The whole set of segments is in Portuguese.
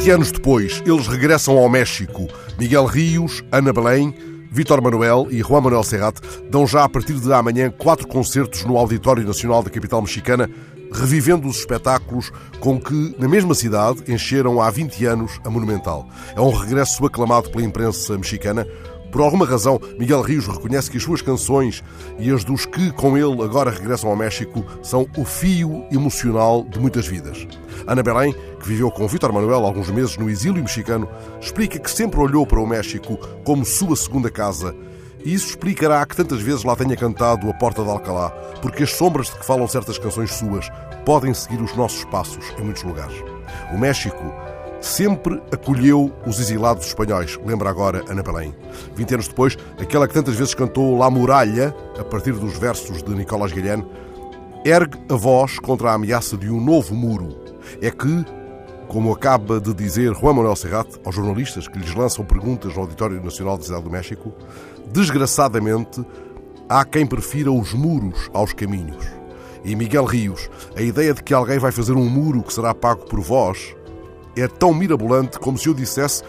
20 anos depois, eles regressam ao México. Miguel Rios, Ana Belém, Vítor Manuel e Juan Manuel Serrat dão já a partir de amanhã quatro concertos no Auditório Nacional da capital mexicana, revivendo os espetáculos com que, na mesma cidade, encheram há 20 anos a Monumental. É um regresso aclamado pela imprensa mexicana, por alguma razão, Miguel Rios reconhece que as suas canções e as dos que com ele agora regressam ao México são o fio emocional de muitas vidas. Ana Belém, que viveu com Vítor Manuel alguns meses no exílio mexicano, explica que sempre olhou para o México como sua segunda casa. E isso explicará que tantas vezes lá tenha cantado A Porta de Alcalá, porque as sombras de que falam certas canções suas podem seguir os nossos passos em muitos lugares. O México sempre acolheu os exilados espanhóis, lembra agora Ana Belém. Vinte anos depois, aquela que tantas vezes cantou La Muralha, a partir dos versos de Nicolás Guilherme, ergue a voz contra a ameaça de um novo muro. É que, como acaba de dizer Juan Manuel Serrat aos jornalistas que lhes lançam perguntas no Auditório Nacional da Cidade do México, desgraçadamente, há quem prefira os muros aos caminhos. E Miguel Rios, a ideia de que alguém vai fazer um muro que será pago por vós, é tão mirabolante como se eu dissesse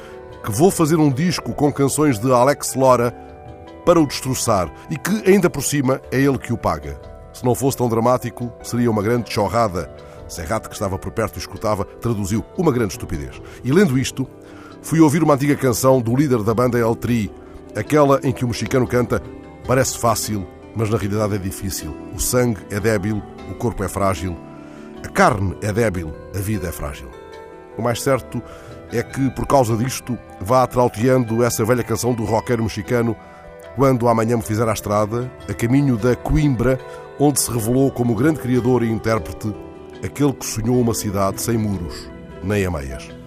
que vou fazer um disco com canções de Alex Lora para o destroçar e que, ainda por cima, é ele que o paga. Se não fosse tão dramático, seria uma grande chorrada. Serrat, que estava por perto e escutava, traduziu uma grande estupidez. E lendo isto, fui ouvir uma antiga canção do líder da banda El Tri, aquela em que o mexicano canta Parece fácil, mas na realidade é difícil. O sangue é débil, o corpo é frágil, a carne é débil, a vida é frágil. O mais certo é que, por causa disto, vá trauteando essa velha canção do roqueiro mexicano quando amanhã me fizer a estrada, a caminho da Coimbra, onde se revelou como grande criador e intérprete aquele que sonhou uma cidade sem muros, nem ameias.